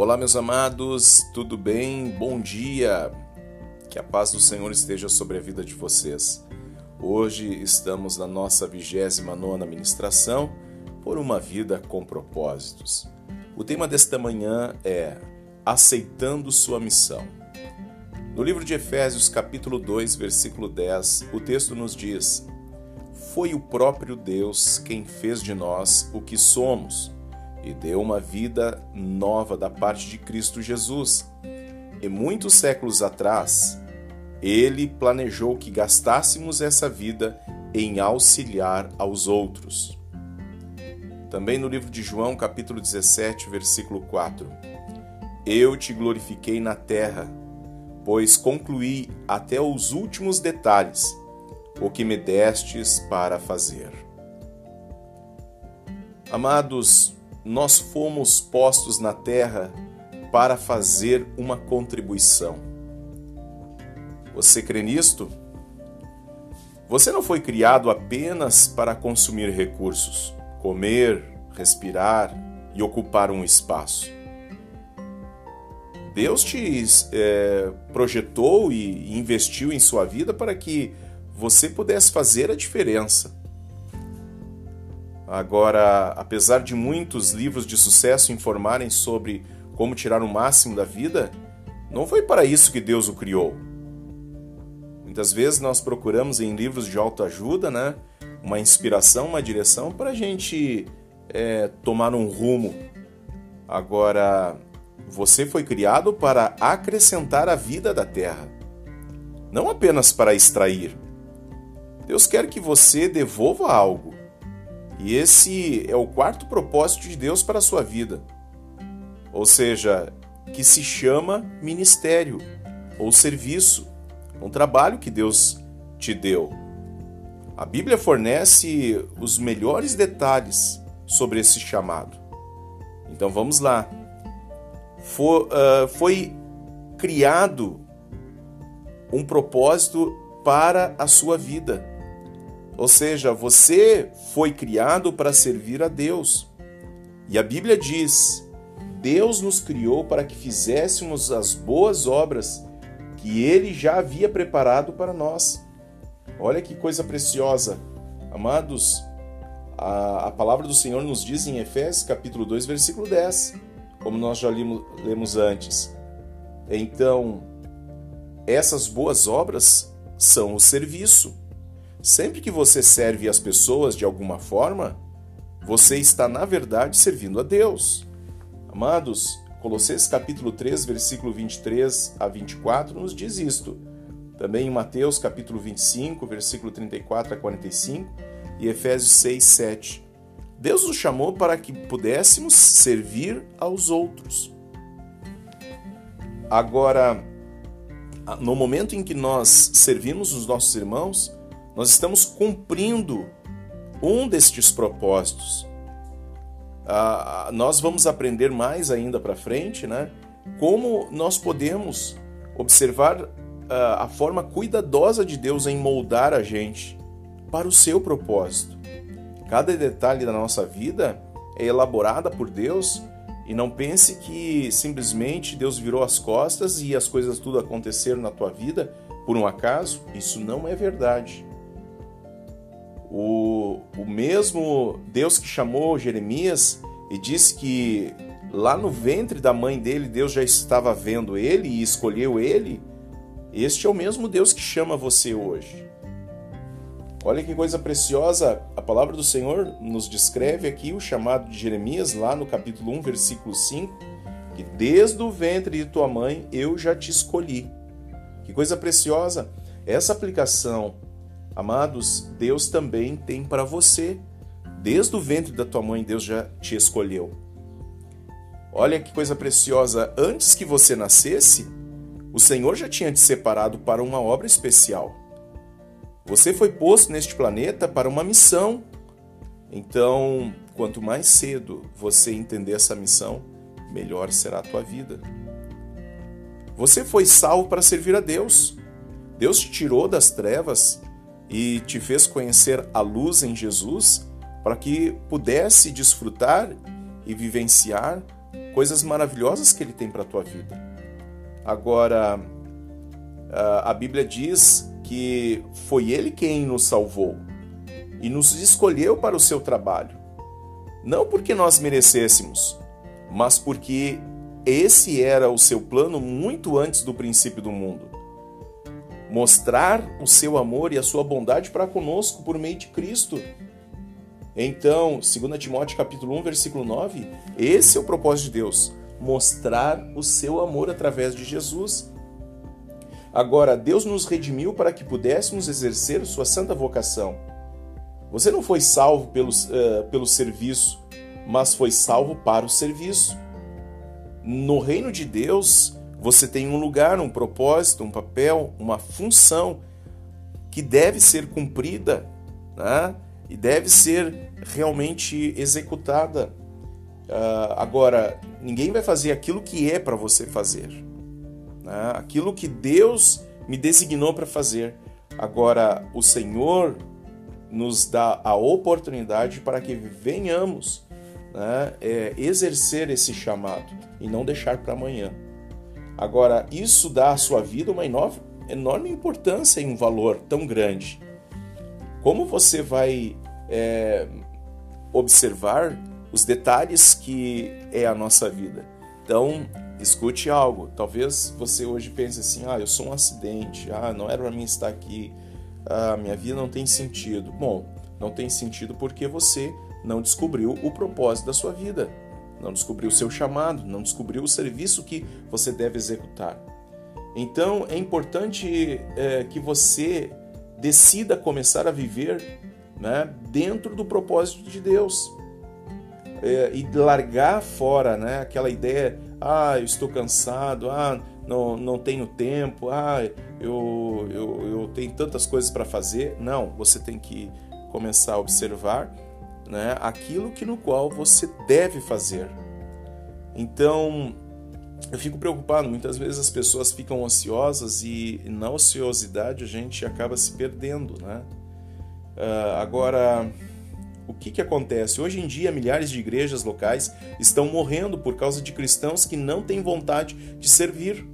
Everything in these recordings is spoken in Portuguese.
Olá, meus amados, tudo bem? Bom dia! Que a paz do Senhor esteja sobre a vida de vocês. Hoje estamos na nossa 29 ministração por uma vida com propósitos. O tema desta manhã é Aceitando Sua Missão. No livro de Efésios, capítulo 2, versículo 10, o texto nos diz: Foi o próprio Deus quem fez de nós o que somos e deu uma vida nova da parte de Cristo Jesus. E muitos séculos atrás, ele planejou que gastássemos essa vida em auxiliar aos outros. Também no livro de João, capítulo 17, versículo 4. Eu te glorifiquei na terra, pois concluí até os últimos detalhes o que me destes para fazer. Amados, nós fomos postos na terra para fazer uma contribuição. Você crê nisto? Você não foi criado apenas para consumir recursos, comer, respirar e ocupar um espaço. Deus te é, projetou e investiu em sua vida para que você pudesse fazer a diferença. Agora, apesar de muitos livros de sucesso informarem sobre como tirar o máximo da vida, não foi para isso que Deus o criou. Muitas vezes nós procuramos em livros de autoajuda, né, uma inspiração, uma direção para a gente é, tomar um rumo. Agora, você foi criado para acrescentar a vida da terra, não apenas para extrair. Deus quer que você devolva algo. E esse é o quarto propósito de Deus para a sua vida. Ou seja, que se chama ministério ou serviço, um trabalho que Deus te deu. A Bíblia fornece os melhores detalhes sobre esse chamado. Então vamos lá. For, uh, foi criado um propósito para a sua vida. Ou seja, você foi criado para servir a Deus. E a Bíblia diz: Deus nos criou para que fizéssemos as boas obras que ele já havia preparado para nós. Olha que coisa preciosa. Amados, a, a palavra do Senhor nos diz em Efésios capítulo 2, versículo 10, como nós já lemos, lemos antes. Então, essas boas obras são o serviço. Sempre que você serve as pessoas de alguma forma, você está na verdade servindo a Deus. Amados, Colossenses capítulo 3, versículo 23 a 24 nos diz isto. Também em Mateus capítulo 25, versículo 34 a 45 e Efésios 6, 7. Deus nos chamou para que pudéssemos servir aos outros. Agora, no momento em que nós servimos os nossos irmãos, nós estamos cumprindo um destes propósitos. Ah, nós vamos aprender mais ainda para frente, né? Como nós podemos observar ah, a forma cuidadosa de Deus em moldar a gente para o seu propósito. Cada detalhe da nossa vida é elaborada por Deus e não pense que simplesmente Deus virou as costas e as coisas tudo aconteceram na tua vida por um acaso. Isso não é verdade. O, o mesmo Deus que chamou Jeremias e disse que lá no ventre da mãe dele Deus já estava vendo ele e escolheu ele, este é o mesmo Deus que chama você hoje. Olha que coisa preciosa, a palavra do Senhor nos descreve aqui o chamado de Jeremias, lá no capítulo 1, versículo 5, que desde o ventre de tua mãe eu já te escolhi. Que coisa preciosa! Essa aplicação Amados, Deus também tem para você. Desde o ventre da tua mãe, Deus já te escolheu. Olha que coisa preciosa. Antes que você nascesse, o Senhor já tinha te separado para uma obra especial. Você foi posto neste planeta para uma missão. Então, quanto mais cedo você entender essa missão, melhor será a tua vida. Você foi salvo para servir a Deus. Deus te tirou das trevas e te fez conhecer a luz em Jesus para que pudesse desfrutar e vivenciar coisas maravilhosas que Ele tem para a tua vida. Agora, a Bíblia diz que foi Ele quem nos salvou e nos escolheu para o seu trabalho. Não porque nós merecêssemos, mas porque esse era o seu plano muito antes do princípio do mundo. Mostrar o seu amor e a sua bondade para conosco por meio de Cristo. Então, 2 Timóteo capítulo 1, versículo 9, esse é o propósito de Deus, mostrar o seu amor através de Jesus. Agora, Deus nos redimiu para que pudéssemos exercer sua santa vocação. Você não foi salvo pelo, uh, pelo serviço, mas foi salvo para o serviço. No reino de Deus, você tem um lugar, um propósito, um papel, uma função que deve ser cumprida né? e deve ser realmente executada. Uh, agora, ninguém vai fazer aquilo que é para você fazer, né? aquilo que Deus me designou para fazer. Agora, o Senhor nos dá a oportunidade para que venhamos né, é, exercer esse chamado e não deixar para amanhã. Agora, isso dá à sua vida uma enorme, importância e um valor tão grande. Como você vai é, observar os detalhes que é a nossa vida? Então, escute algo. Talvez você hoje pense assim: ah, eu sou um acidente, ah, não era para mim estar aqui, ah, minha vida não tem sentido. Bom, não tem sentido porque você não descobriu o propósito da sua vida, não descobriu o seu chamado, não descobriu o serviço que você deve executar. Então é importante é, que você decida começar a viver né, dentro do propósito de Deus é, e largar fora né, aquela ideia: ah, eu estou cansado, ah, não, não tenho tempo, ah, eu, eu, eu tenho tantas coisas para fazer. Não, você tem que começar a observar né, aquilo que no qual você deve fazer. Então, eu fico preocupado, muitas vezes as pessoas ficam ansiosas e na ociosidade a gente acaba se perdendo, né? Uh, agora, o que, que acontece? Hoje em dia, milhares de igrejas locais estão morrendo por causa de cristãos que não têm vontade de servir.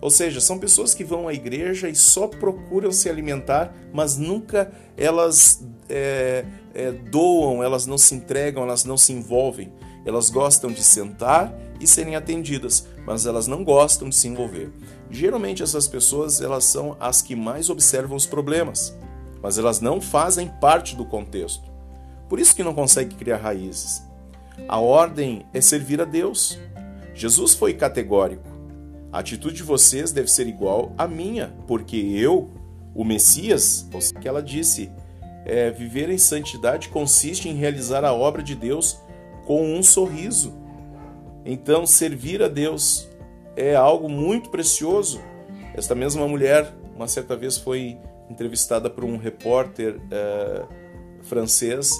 Ou seja, são pessoas que vão à igreja e só procuram se alimentar, mas nunca elas é, é, doam, elas não se entregam, elas não se envolvem. Elas gostam de sentar e serem atendidas, mas elas não gostam de se envolver. Geralmente essas pessoas elas são as que mais observam os problemas, mas elas não fazem parte do contexto. Por isso que não conseguem criar raízes. A ordem é servir a Deus. Jesus foi categórico. A atitude de vocês deve ser igual à minha, porque eu, o Messias, que ela disse, é, viver em santidade consiste em realizar a obra de Deus com um sorriso. Então, servir a Deus é algo muito precioso. Esta mesma mulher, uma certa vez, foi entrevistada por um repórter é, francês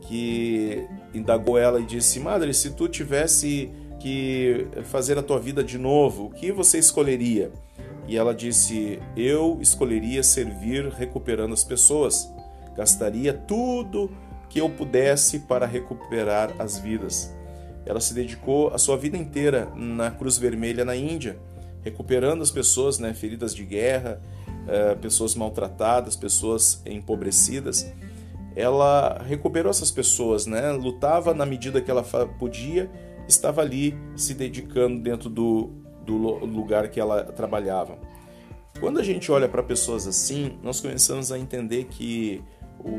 que indagou ela e disse: Madre, se tu tivesse que fazer a tua vida de novo, o que você escolheria? E ela disse: Eu escolheria servir recuperando as pessoas. Gastaria tudo que eu pudesse para recuperar as vidas. Ela se dedicou a sua vida inteira na Cruz Vermelha na Índia, recuperando as pessoas, né, feridas de guerra, eh, pessoas maltratadas, pessoas empobrecidas. Ela recuperou essas pessoas, né, lutava na medida que ela podia estava ali se dedicando dentro do, do lugar que ela trabalhava. Quando a gente olha para pessoas assim, nós começamos a entender que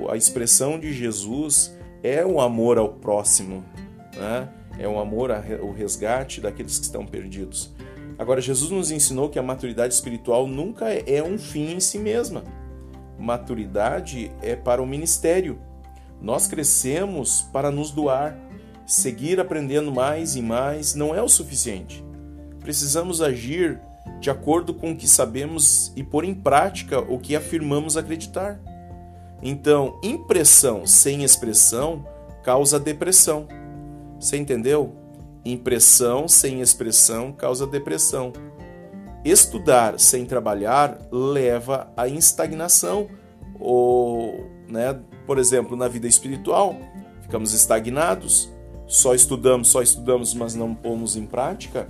a expressão de Jesus é o amor ao próximo, né? é o amor ao resgate daqueles que estão perdidos. Agora, Jesus nos ensinou que a maturidade espiritual nunca é um fim em si mesma. Maturidade é para o ministério. Nós crescemos para nos doar, Seguir aprendendo mais e mais não é o suficiente. Precisamos agir de acordo com o que sabemos e pôr em prática o que afirmamos acreditar. Então, impressão sem expressão causa depressão. Você entendeu? Impressão sem expressão causa depressão. Estudar sem trabalhar leva à estagnação. Ou, né, por exemplo, na vida espiritual, ficamos estagnados só estudamos, só estudamos, mas não pomos em prática,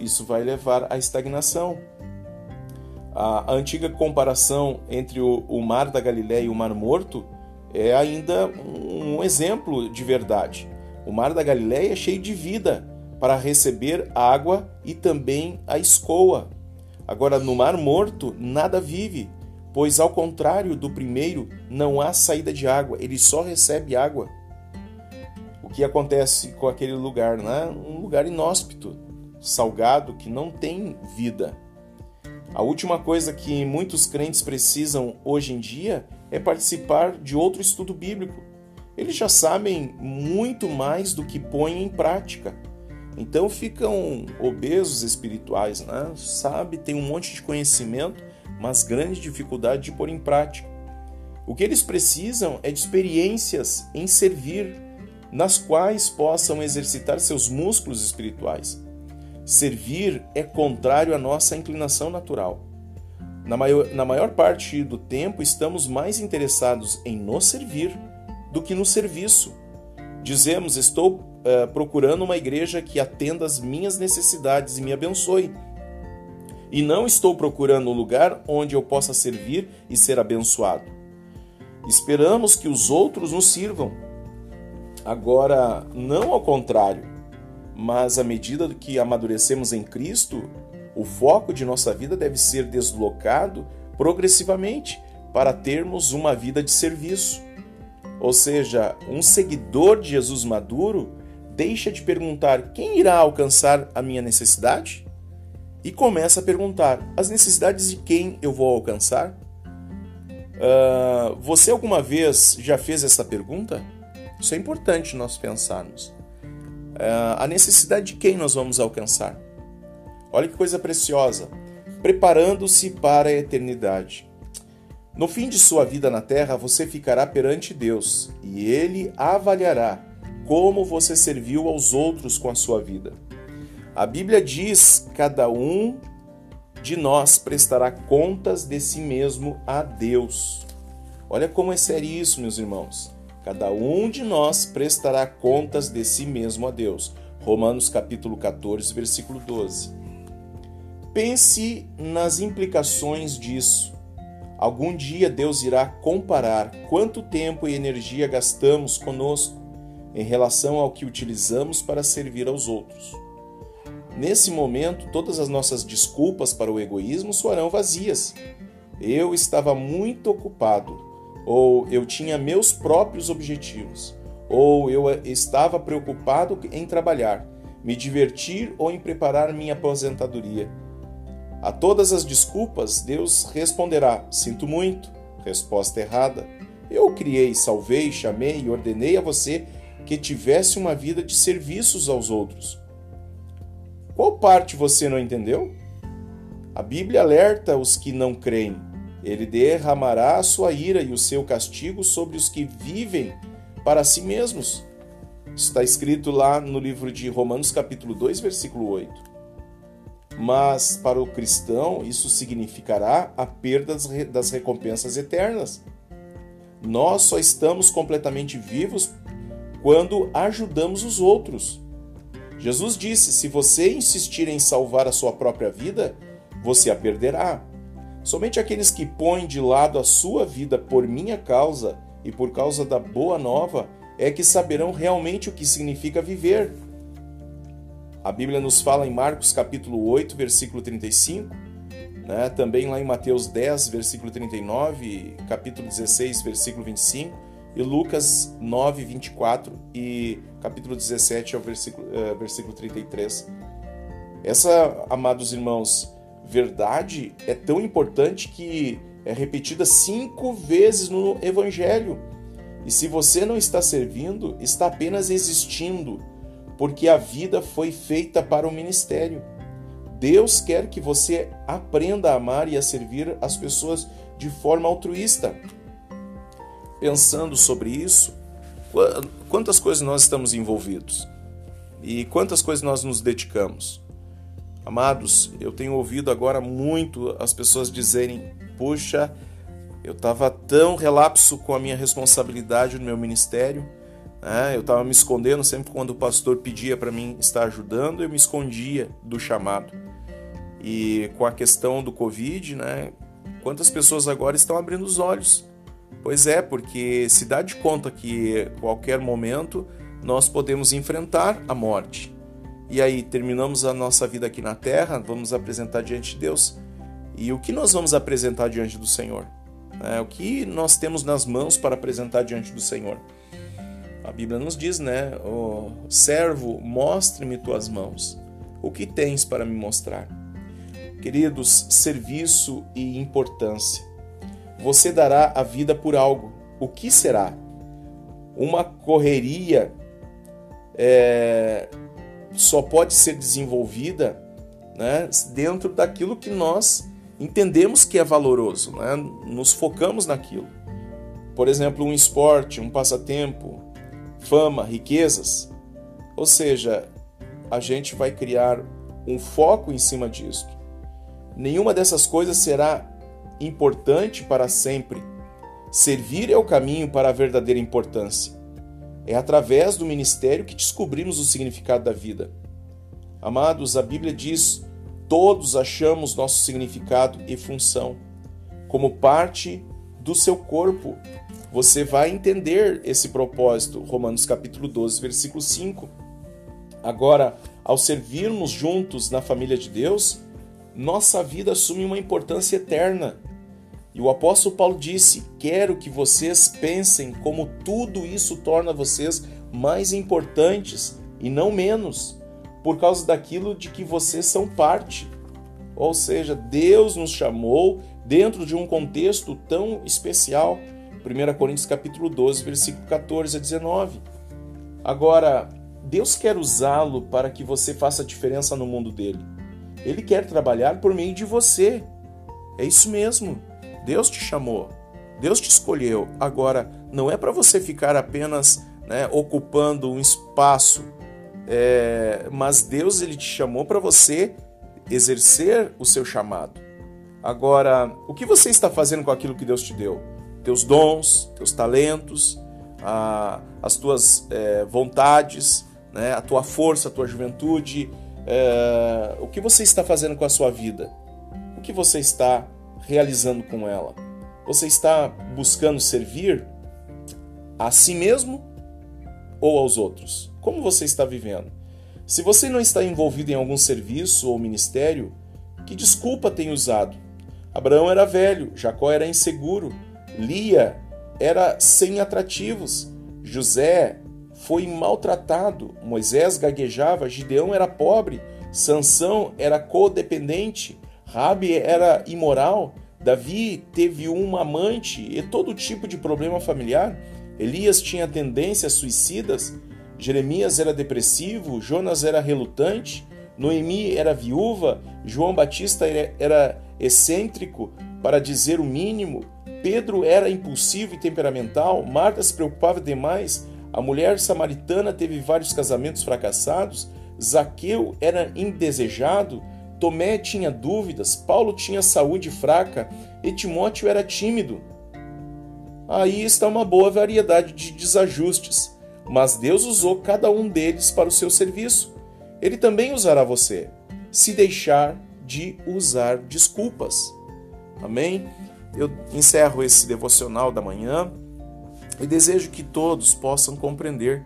isso vai levar à estagnação. A, antiga comparação entre o, Mar da Galileia e o Mar Morto é ainda um exemplo de verdade. O Mar da Galileia é cheio de vida para receber água e também a escoa. Agora, no Mar Morto, nada vive, pois, ao contrário do primeiro, não há saída de água, ele só recebe água. Que acontece com aquele lugar? Né? Um lugar inóspito, salgado, que não tem vida. A última coisa que muitos crentes precisam hoje em dia é participar de outro estudo bíblico. Eles já sabem muito mais do que põem em prática. Então ficam obesos espirituais, né? Sabe, tem um monte de conhecimento, mas grande dificuldade de pôr em prática. O que eles precisam é de experiências em servir, nas quais possam exercitar seus músculos espirituais. Servir é contrário à nossa inclinação natural. Na maior, na maior parte do tempo, estamos mais interessados em nos servir do que no serviço. Dizemos: Estou uh, procurando uma igreja que atenda às minhas necessidades e me abençoe. E não estou procurando um lugar onde eu possa servir e ser abençoado. Esperamos que os outros nos sirvam. Agora, não ao contrário mas à medida que amadurecemos em Cristo, o foco de nossa vida deve ser deslocado progressivamente para termos uma vida de serviço. Ou seja, um seguidor de Jesus maduro deixa de perguntar quem irá alcançar a minha necessidade e começa a perguntar as necessidades de quem eu vou alcançar. Uh, você alguma vez já fez essa pergunta? Isso é importante nós pensarmos. É, a necessidade de quem nós vamos alcançar. Olha que coisa preciosa. Preparando-se para a eternidade. No fim de sua vida na terra, você ficará perante Deus e ele avaliará como você serviu aos outros com a sua vida. A Bíblia diz: cada um de nós prestará contas de si mesmo a Deus. Olha como é sério isso, meus irmãos. Cada um de nós prestará contas de si mesmo a Deus. Romanos capítulo 14, versículo 12. Pense nas implicações disso. Algum dia Deus irá comparar quanto tempo e energia gastamos conosco em relação ao que utilizamos para servir aos outros. Nesse momento, todas as nossas desculpas para o egoísmo soarão vazias. Eu estava muito ocupado ou eu tinha meus próprios objetivos, ou eu estava preocupado em trabalhar, me divertir ou em preparar minha aposentadoria. A todas as desculpas, Deus responderá: Sinto muito. Resposta errada. Eu criei, salvei, chamei e ordenei a você que tivesse uma vida de serviços aos outros. Qual parte você não entendeu? A Bíblia alerta os que não creem ele derramará a sua ira e o seu castigo sobre os que vivem para si mesmos. Está escrito lá no livro de Romanos, capítulo 2, versículo 8. Mas para o cristão, isso significará a perda das recompensas eternas. Nós só estamos completamente vivos quando ajudamos os outros. Jesus disse: se você insistir em salvar a sua própria vida, você a perderá. Somente aqueles que põem de lado a sua vida por minha causa e por causa da boa nova é que saberão realmente o que significa viver. A Bíblia nos fala em Marcos capítulo 8, versículo 35, né? também lá em Mateus 10, versículo 39, capítulo 16, versículo 25, e Lucas 9, 24 e capítulo 17 ao versículo, uh, versículo 33. Essa, amados irmãos, verdade é tão importante que é repetida cinco vezes no Evangelho. E se você não está servindo, está apenas existindo, porque a vida foi feita para o ministério. Deus quer que você aprenda a amar e a servir as pessoas de forma altruísta. Pensando sobre isso, quantas coisas nós estamos envolvidos e quantas coisas nós nos dedicamos. Amados, eu tenho ouvido agora muito as pessoas dizerem: puxa, eu estava tão relapso com a minha responsabilidade no meu ministério, É, eu estava me escondendo sempre quando o pastor pedia para mim estar ajudando, eu me escondia do chamado. E com a questão do Covid, né, quantas pessoas agora estão abrindo os olhos? Pois é, porque se dá de conta que qualquer momento nós podemos enfrentar a morte. E aí terminamos a nossa vida aqui na terra, vamos apresentar diante de Deus. E o que nós vamos apresentar diante do Senhor? É, o que nós temos nas mãos para apresentar diante do Senhor? A Bíblia nos diz, né? Servo, mostre-me tuas mãos. O que tens para me mostrar? Queridos, serviço e importância. Você dará a vida por algo. O que será? Uma correria é, só pode ser desenvolvida né, dentro daquilo que nós entendemos que é valoroso, né? nos focamos naquilo. Por exemplo, um esporte, um passatempo, fama, riquezas. Ou seja, a gente vai criar um foco em cima disso. Nenhuma dessas coisas será importante para sempre. Servir é o caminho para a verdadeira importância. É através do ministério que descobrimos o significado da vida. Amados, a Bíblia diz: todos achamos nosso significado e função como parte do seu corpo você vai entender esse propósito. Romanos capítulo 12, versículo 5. Agora, ao servirmos juntos na família de Deus, nossa vida assume uma importância eterna. E o apóstolo Paulo disse: Quero que vocês pensem como tudo isso torna vocês mais importantes e não menos, por causa daquilo de que vocês são parte. Ou seja, Deus nos chamou dentro de um contexto tão especial 1 Coríntios capítulo 12, versículo 14 a 19. Agora, Deus quer usá-lo para que você faça diferença no mundo dele. Ele quer trabalhar por meio de você. É isso mesmo. Deus te chamou. Deus te escolheu. Agora, não é para você ficar apenas né, ocupando um espaço, é, mas Deus ele te chamou para você exercer o seu chamado. Agora, o que você está fazendo com aquilo que Deus te deu? teus dons, teus talentos, a, as tuas é, vontades, né, a tua força, a tua juventude, é, o que você está fazendo com a sua vida? O que você está realizando com ela? Você está buscando servir a si mesmo ou aos outros? Como você está vivendo? Se você não está envolvido em algum serviço ou ministério, que desculpa tem usado? Abraão era velho, Jacó era inseguro, Lia era sem atrativos. José foi maltratado. Moisés gaguejava. Gideão era pobre. Sansão era codependente. Rabi era imoral. Davi teve uma amante e todo tipo de problema familiar. Elias tinha tendências suicidas. Jeremias era depressivo. Jonas era relutante. Noemi era viúva. João Batista era excêntrico, para dizer o mínimo. Pedro era impulsivo e temperamental, Marta se preocupava demais, a mulher samaritana teve vários casamentos fracassados, Zaqueu era indesejado, Tomé tinha dúvidas, Paulo tinha saúde fraca e Timóteo era tímido. Aí está uma boa variedade de desajustes, mas Deus usou cada um deles para o seu serviço. Ele também usará você, se deixar de usar desculpas. Amém? eu encerro esse devocional da manhã e desejo que todos possam compreender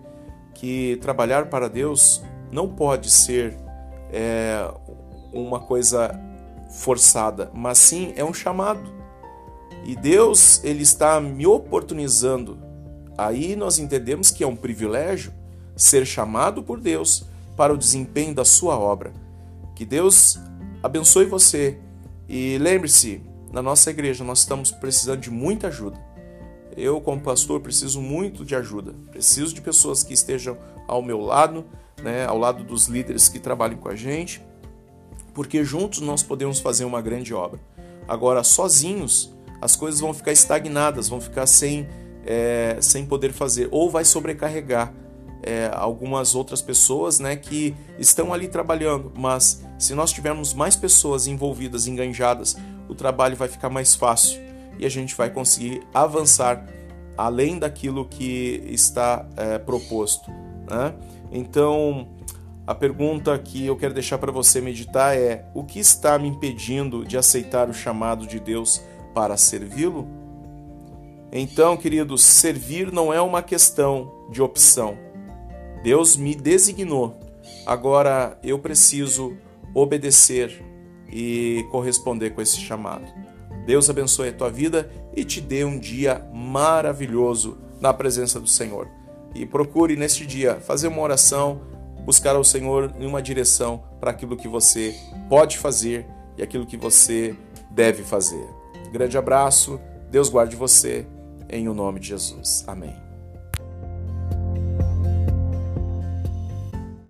que trabalhar para Deus não pode ser é, uma coisa forçada, mas sim é um chamado. E Deus ele está me oportunizando. Aí nós entendemos que é um privilégio ser chamado por Deus para o desempenho da sua obra. Que Deus abençoe você e lembre-se, na nossa igreja nós estamos precisando de muita ajuda. Eu, como pastor, preciso muito de ajuda. Preciso de pessoas que estejam ao meu lado, né, ao lado dos líderes que trabalhem com a gente, porque juntos nós podemos fazer uma grande obra. Agora, sozinhos, as coisas vão ficar estagnadas, vão ficar sem, é, sem poder fazer, ou vai sobrecarregar é, algumas outras pessoas né, que estão ali trabalhando. Mas se nós tivermos mais pessoas envolvidas, enganjadas, o trabalho vai ficar mais fácil e a gente vai conseguir avançar além daquilo que está é, proposto. Né? Então, a pergunta que eu quero deixar para você meditar é: o que está me impedindo de aceitar o chamado de Deus para servi-lo? Então, queridos, servir não é uma questão de opção. Deus me designou. Agora eu preciso obedecer e corresponder com esse chamado. Deus abençoe a tua vida e te dê um dia maravilhoso na presença do Senhor. E procure neste dia fazer uma oração, buscar ao Senhor em uma direção para aquilo que você pode fazer e aquilo que você deve fazer. Grande abraço, Deus guarde você, em o nome de Jesus. Amém.